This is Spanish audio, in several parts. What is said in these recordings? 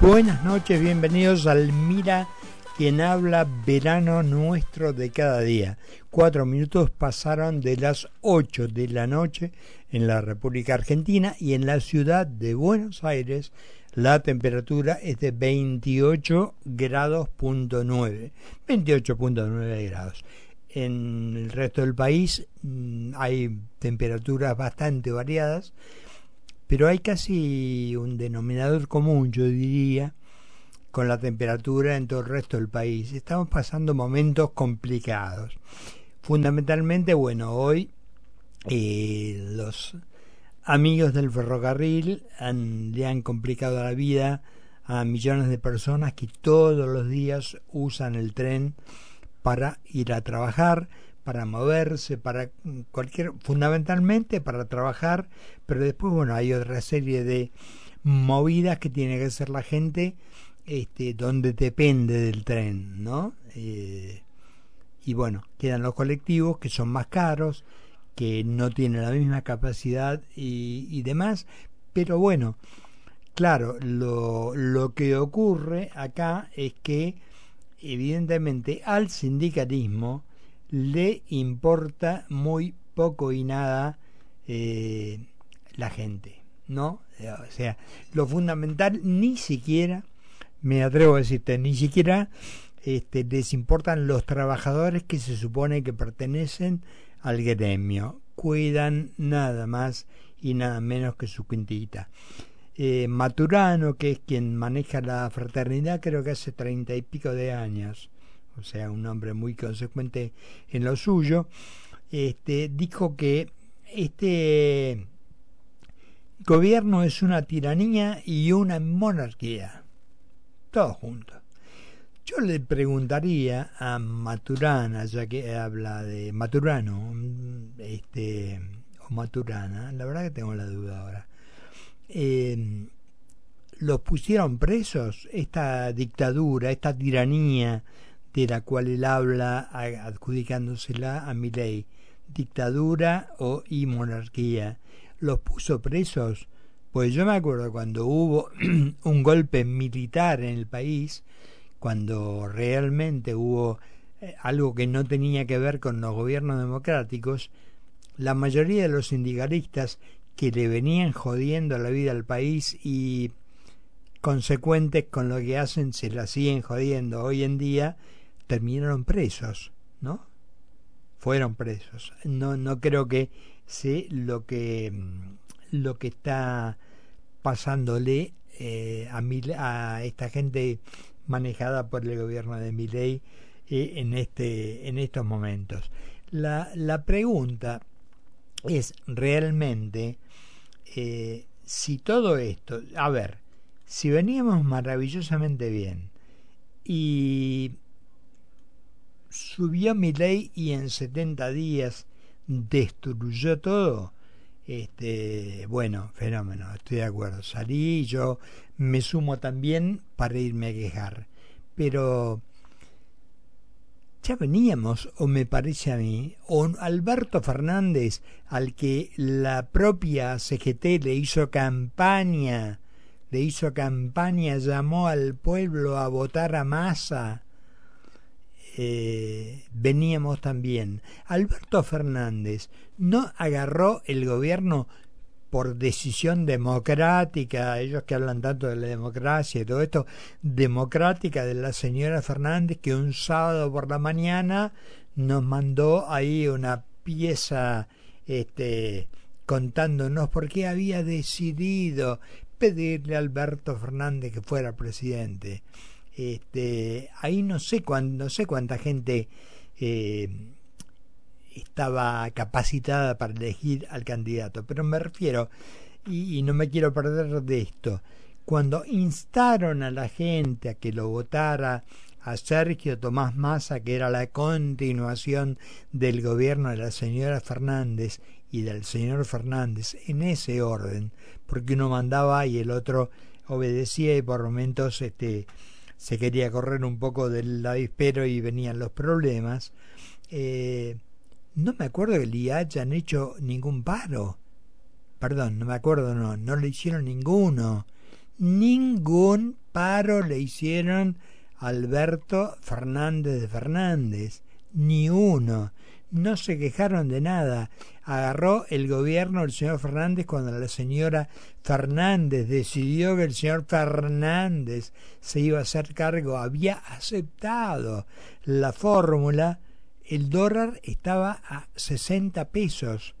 Buenas noches, bienvenidos al Mira quien habla verano nuestro de cada día. Cuatro minutos pasaron de las ocho de la noche en la República Argentina y en la ciudad de Buenos Aires la temperatura es de 28 grados punto 9, 28.9 grados. En el resto del país mm, hay temperaturas bastante variadas pero hay casi un denominador común, yo diría, con la temperatura en todo el resto del país. Estamos pasando momentos complicados. Fundamentalmente, bueno, hoy eh, los amigos del ferrocarril le han complicado la vida a millones de personas que todos los días usan el tren para ir a trabajar, para moverse, para cualquier, fundamentalmente para trabajar, pero después, bueno, hay otra serie de movidas que tiene que hacer la gente este, donde depende del tren, ¿no? Eh, y bueno, quedan los colectivos que son más caros, que no tienen la misma capacidad y, y demás, pero bueno, claro, lo, lo que ocurre acá es que evidentemente al sindicalismo le importa muy poco y nada eh, la gente, ¿no? O sea, lo fundamental ni siquiera, me atrevo a decirte, ni siquiera este, les importan los trabajadores que se supone que pertenecen al gremio, cuidan nada más y nada menos que su quintita. Eh, Maturano, que es quien maneja la fraternidad, creo que hace treinta y pico de años, o sea, un hombre muy consecuente en lo suyo, este, dijo que este gobierno es una tiranía y una monarquía, todo junto. Yo le preguntaría a Maturana, ya que habla de Maturano, este, o Maturana, la verdad que tengo la duda ahora. Eh, los pusieron presos, esta dictadura, esta tiranía de la cual él habla adjudicándosela a ley dictadura o y monarquía. ¿Los puso presos? Pues yo me acuerdo cuando hubo un golpe militar en el país, cuando realmente hubo eh, algo que no tenía que ver con los gobiernos democráticos, la mayoría de los sindicalistas que le venían jodiendo la vida al país y consecuentes con lo que hacen se la siguen jodiendo hoy en día, terminaron presos, ¿no? Fueron presos. No, no creo que sé lo que lo que está pasándole eh, a, a esta gente manejada por el gobierno de Milei eh, en este en estos momentos. La, la pregunta es realmente eh, si todo esto, a ver, si veníamos maravillosamente bien y subió mi ley y en 70 días destruyó todo, este, bueno, fenómeno, estoy de acuerdo. Salí y yo me sumo también para irme a quejar. Pero ya veníamos, o me parece a mí, o Alberto Fernández, al que la propia CGT le hizo campaña, le hizo campaña, llamó al pueblo a votar a masa, eh, veníamos también. Alberto Fernández no agarró el gobierno por decisión democrática, ellos que hablan tanto de la democracia y todo esto, democrática de la señora Fernández, que un sábado por la mañana nos mandó ahí una pieza este, contándonos por qué había decidido pedirle a Alberto Fernández que fuera presidente. Este, ahí no sé, no sé cuánta gente eh, estaba capacitada para elegir al candidato, pero me refiero, y, no me quiero perder de esto, cuando instaron a la gente a que lo votara a Sergio Tomás Massa, que era la continuación del gobierno de la señora Fernández y del señor Fernández, en ese orden, porque uno mandaba y el otro obedecía y por momentos este, se quería correr un poco del avispero y venían los problemas. Eh, no me acuerdo que le hayan hecho ningún paro. Perdón, no me acuerdo, no, no le hicieron ninguno. ningún paro le hicieron Alberto Fernández de Fernández, ni uno. No se quejaron de nada. Agarró el gobierno el señor Fernández cuando la señora Fernández decidió que el señor Fernández se iba a hacer cargo, había aceptado la fórmula, el dólar estaba a 60 pesos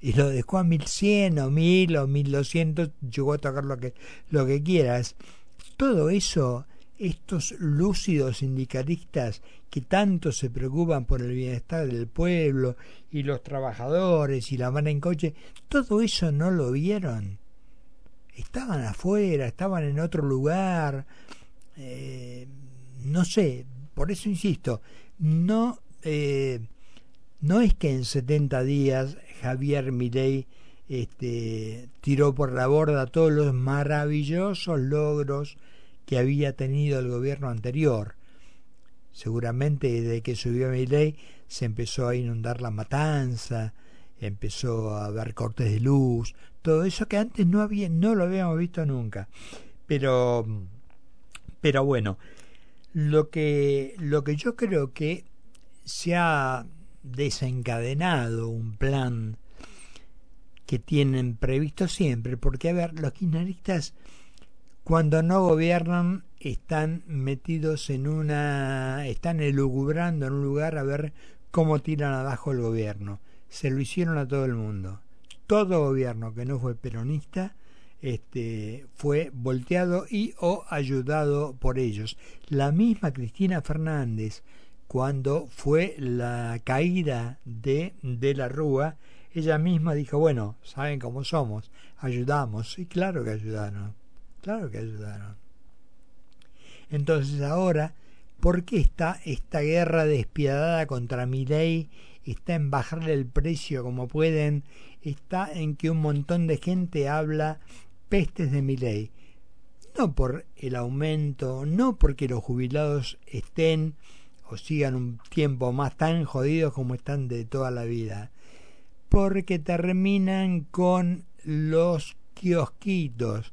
y lo dejó a 1100 o 1000 o 1200, llegó a tocar lo que, lo que quieras. Todo eso, estos lúcidos sindicalistas que tanto se preocupan por el bienestar del pueblo y los trabajadores y la van en coche, todo eso no lo vieron. Estaban afuera, estaban en otro lugar, eh, no sé, por eso insisto, no, eh, no es que en 70 días Javier Milei este, tiró por la borda todos los maravillosos logros que había tenido el gobierno anterior. Seguramente desde que subió Milei se empezó a inundar la matanza, empezó a haber cortes de luz, todo eso que antes no había, no lo habíamos visto nunca. Pero, pero bueno, lo que, lo que yo creo que se ha desencadenado un plan que tienen previsto siempre, porque a ver, los kirchneristas cuando no gobiernan están metidos en una, están elucubrando en un lugar a ver cómo tiran abajo el gobierno. Se lo hicieron a todo el mundo. Todo gobierno que no fue peronista este, fue volteado y o ayudado por ellos. La misma Cristina Fernández, cuando fue la caída de, de la Rúa, ella misma dijo, bueno, saben cómo somos, ayudamos. Y claro que ayudaron, claro que ayudaron. Entonces ahora, ¿por qué está esta guerra despiadada contra mi ley? Está en bajarle el precio como pueden, está en que un montón de gente habla pestes de mi ley. No por el aumento, no porque los jubilados estén o sigan un tiempo más tan jodidos como están de toda la vida, porque terminan con los kiosquitos,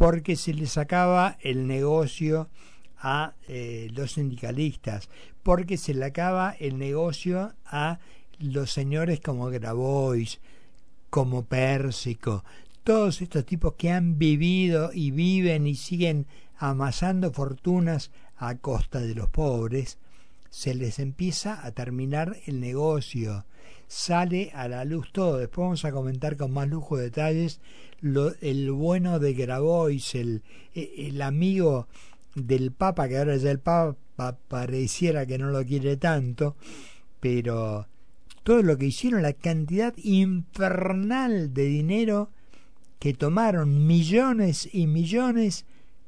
porque se les acaba el negocio a eh, los sindicalistas, porque se le acaba el negocio a los señores como Grabois, como Pérsico, todos estos tipos que han vivido y viven y siguen amasando fortunas a costa de los pobres, se les empieza a terminar el negocio, sale a la luz todo. Después vamos a comentar con más lujo de detalles lo, el bueno de Grabois, el, e, el amigo del Papa, que ahora ya el Papa pareciera que no lo quiere tanto, pero todo lo que hicieron, la cantidad infernal de dinero que tomaron millones y millones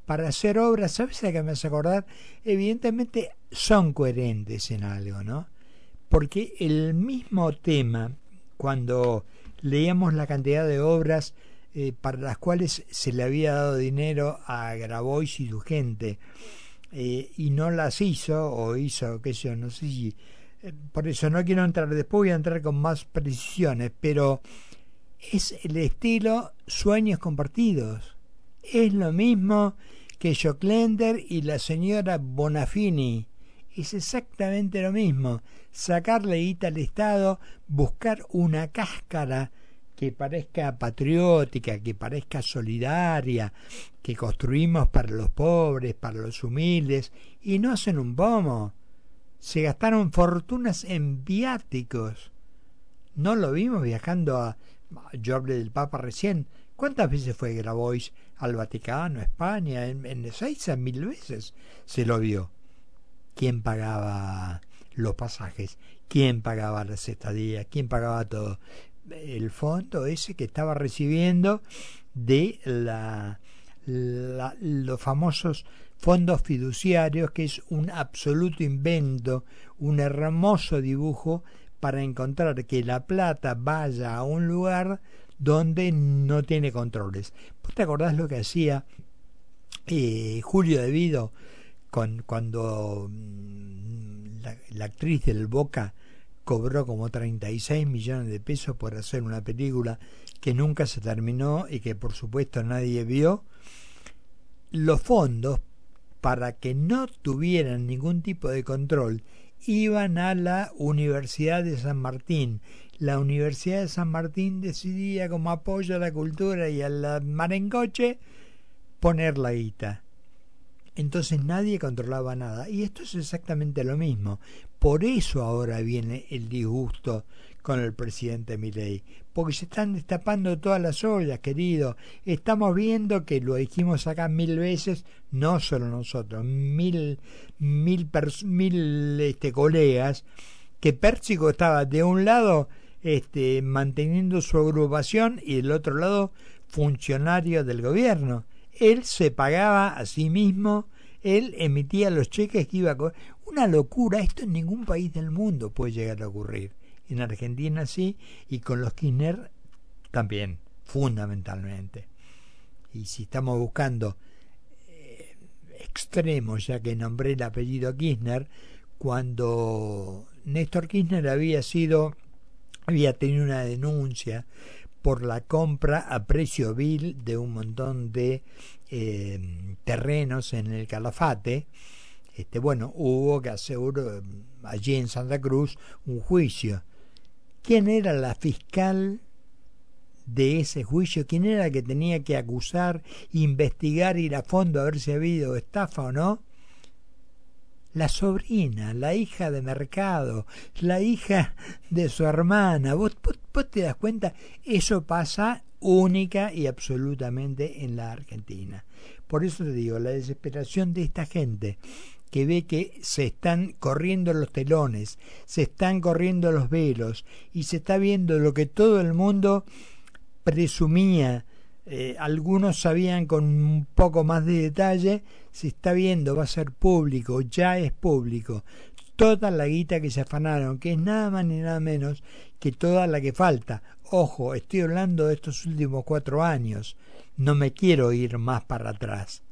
para hacer obras, ¿sabes a qué me hace acordar? Evidentemente son coherentes en algo, ¿no? Porque el mismo tema, cuando leíamos la cantidad de obras eh, para las cuales se le había dado dinero a Grabois y su gente, eh, y no las hizo, o hizo, qué sé yo, no sé si... Eh, por eso no quiero entrar, después voy a entrar con más precisiones, pero es el estilo sueños compartidos. Es lo mismo que Joclender y la señora Bonafini. Es exactamente lo mismo. Sacarle guita al Estado, buscar una cáscara que parezca patriótica, que parezca solidaria, que construimos para los pobres, para los humildes, y no hacen un pomo. Se gastaron fortunas en viáticos. No lo vimos viajando a... Yo hablé del Papa recién. ¿Cuántas veces fue Grabois al Vaticano, España, en, en Ezeiza mil veces se lo vio. ¿Quién pagaba los pasajes? ¿Quién pagaba las estadías? ¿Quién pagaba todo? El fondo ese que estaba recibiendo de la, los famosos fondos fiduciarios, que es un absoluto invento, un hermoso dibujo para encontrar que la plata vaya a un lugar donde no tiene controles. ¿Vos te acordás lo que hacía eh, Julio De Vido con, cuando mm, la, actriz del Boca cobró como 36 millones de pesos por hacer una película que nunca se terminó y que por supuesto nadie vio? los fondos, para que no tuvieran ningún tipo de control, iban a la Universidad de San Martín. La Universidad de San Martín decidía como apoyo a la cultura y al marencoche poner la guita. Entonces nadie controlaba nada. Y esto es exactamente lo mismo. Por eso ahora viene el disgusto con el presidente Milei, porque se están destapando todas las ollas, querido. Estamos viendo que lo dijimos acá mil veces, no solo nosotros, mil, mil, mil este, colegas, que Pérsico estaba de un lado este, manteniendo su agrupación y del otro lado funcionario del gobierno. Él se pagaba a sí mismo, él emitía los cheques que iba a... Una locura, esto en ningún país del mundo puede llegar a ocurrir en Argentina sí, y con los Kirchner también, fundamentalmente. Y si estamos buscando eh, extremos, ya que nombré el apellido Kirchner, cuando Néstor Kirchner había sido, había tenido una denuncia por la compra a precio vil de un montón de eh, terrenos en el Calafate, este, bueno, hubo que hacer allí en Santa Cruz un juicio. Quién era la fiscal de ese juicio, quién era que tenía que acusar, investigar, ir a fondo a ver si ha habido estafa o no. La sobrina, la hija de mercado, la hija de su hermana. ¿Vos, vos te das cuenta? Eso pasa única y absolutamente en la Argentina. Por eso te digo, la desesperación de esta gente que ve que se están corriendo los telones, se están corriendo los velos y se está viendo lo que todo el mundo presumía, eh, algunos sabían con un poco más de detalle, se está viendo, va a ser público, ya es público, toda la guita que se afanaron, que es nada más ni nada menos que toda la que falta. Ojo, estoy hablando de estos últimos cuatro años, no me quiero ir más para atrás,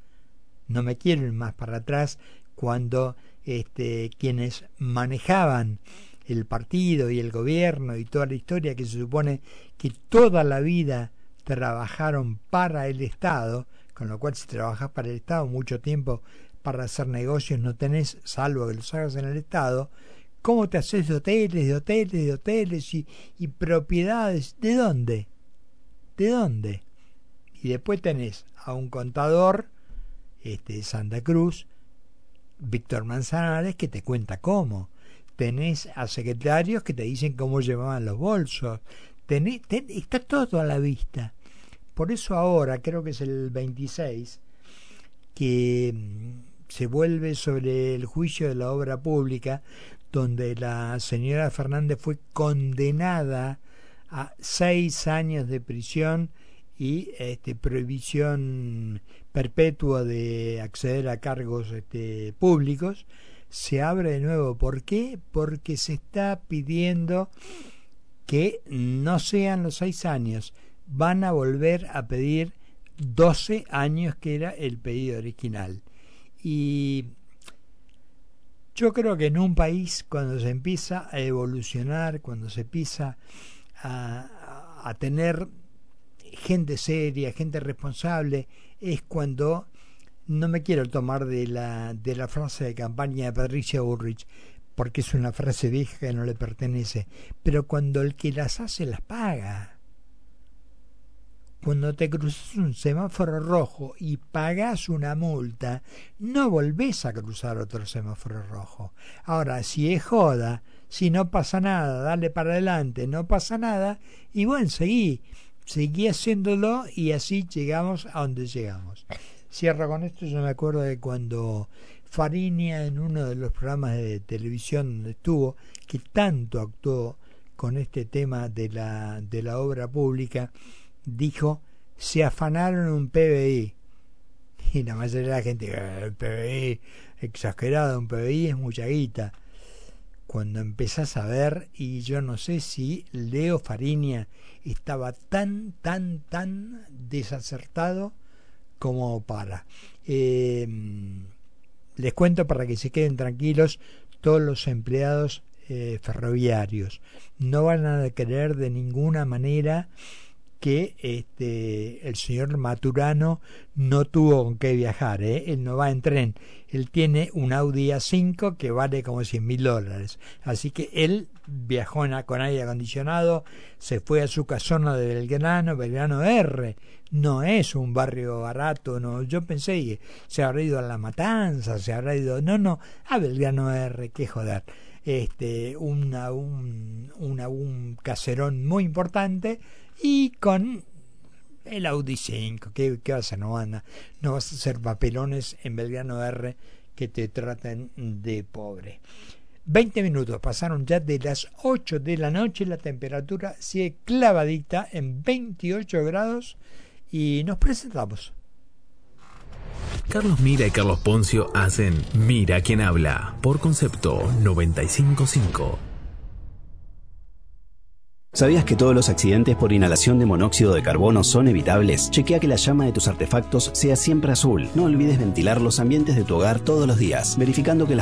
no me quiero ir más para atrás cuando este, quienes manejaban el partido y el gobierno y toda la historia que se supone que toda la vida trabajaron para el Estado, con lo cual si trabajas para el Estado mucho tiempo para hacer negocios no tenés, salvo que los hagas en el Estado, ¿cómo te haces de hoteles, de hoteles, de hoteles y, propiedades? ¿De dónde? ¿De dónde? Y después tenés a un contador este, de Santa Cruz Víctor Manzanares que te cuenta cómo. Tenés a secretarios que te dicen cómo llevaban los bolsos. Tenés, está todo a la vista. Por eso ahora, creo que es el 26, que mm, se vuelve sobre el juicio de la obra pública, donde la señora Fernández fue condenada a seis años de prisión y este, prohibición perpetua de acceder a cargos este, públicos, se abre de nuevo. ¿Por qué? Porque se está pidiendo que no sean los seis años, van a volver a pedir 12 años que era el pedido original. Y yo creo que en un país cuando se empieza a evolucionar, cuando se empieza a, a tener gente seria, gente responsable, es cuando no me quiero tomar de la, de la frase de campaña de Patricia Ulrich, porque es una frase vieja que no le pertenece, pero cuando el que las hace las paga. Cuando te cruzas un semáforo rojo y pagas una multa, no volvés a cruzar otro semáforo rojo. Ahora, si es joda, si no pasa nada, dale para adelante, no pasa nada, y bueno, seguí seguí haciéndolo y así llegamos a donde llegamos. Cierro con esto, yo me acuerdo de cuando Farinia en uno de los programas de televisión donde estuvo, que tanto actuó con este tema de la, de la obra pública, dijo, se afanaron un PBI. Y la mayoría de la gente, el eh, PBI, exagerado, un PBI es mucha guita. Cuando empezás a ver, y yo no sé si Leo Farinia estaba tan, tan, tan desacertado como para. Em, les cuento para que se queden tranquilos todos los empleados eh, ferroviarios. No van a creer de ninguna manera que este, el señor Maturano no tuvo con qué viajar, ¿eh? él no va en tren, él tiene un Audi A5 que vale como 100 mil dólares, así que él viajó con aire acondicionado, se fue a su casona de Belgrano, Belgrano R, no es un barrio barato, no, yo pensé se habrá ido a La Matanza, se habrá ido, no, no, a Belgrano R, qué joder. Este, una, un, una, un caserón muy importante y con el Audi 5. ¿Qué, vas a? No, no vas a hacer papelones en Belgrano R que te traten de pobre. 20 minutos pasaron ya de las 8 de la noche, la temperatura sigue clavadita en 28 grados y nos presentamos. Carlos Mira y Carlos Poncio hacen Mira quien habla por concepto 955. ¿Sabías que todos los accidentes por inhalación de monóxido de carbono son evitables? Chequea que la llama de tus artefactos sea siempre azul. No olvides ventilar los ambientes de tu hogar todos los días, verificando que las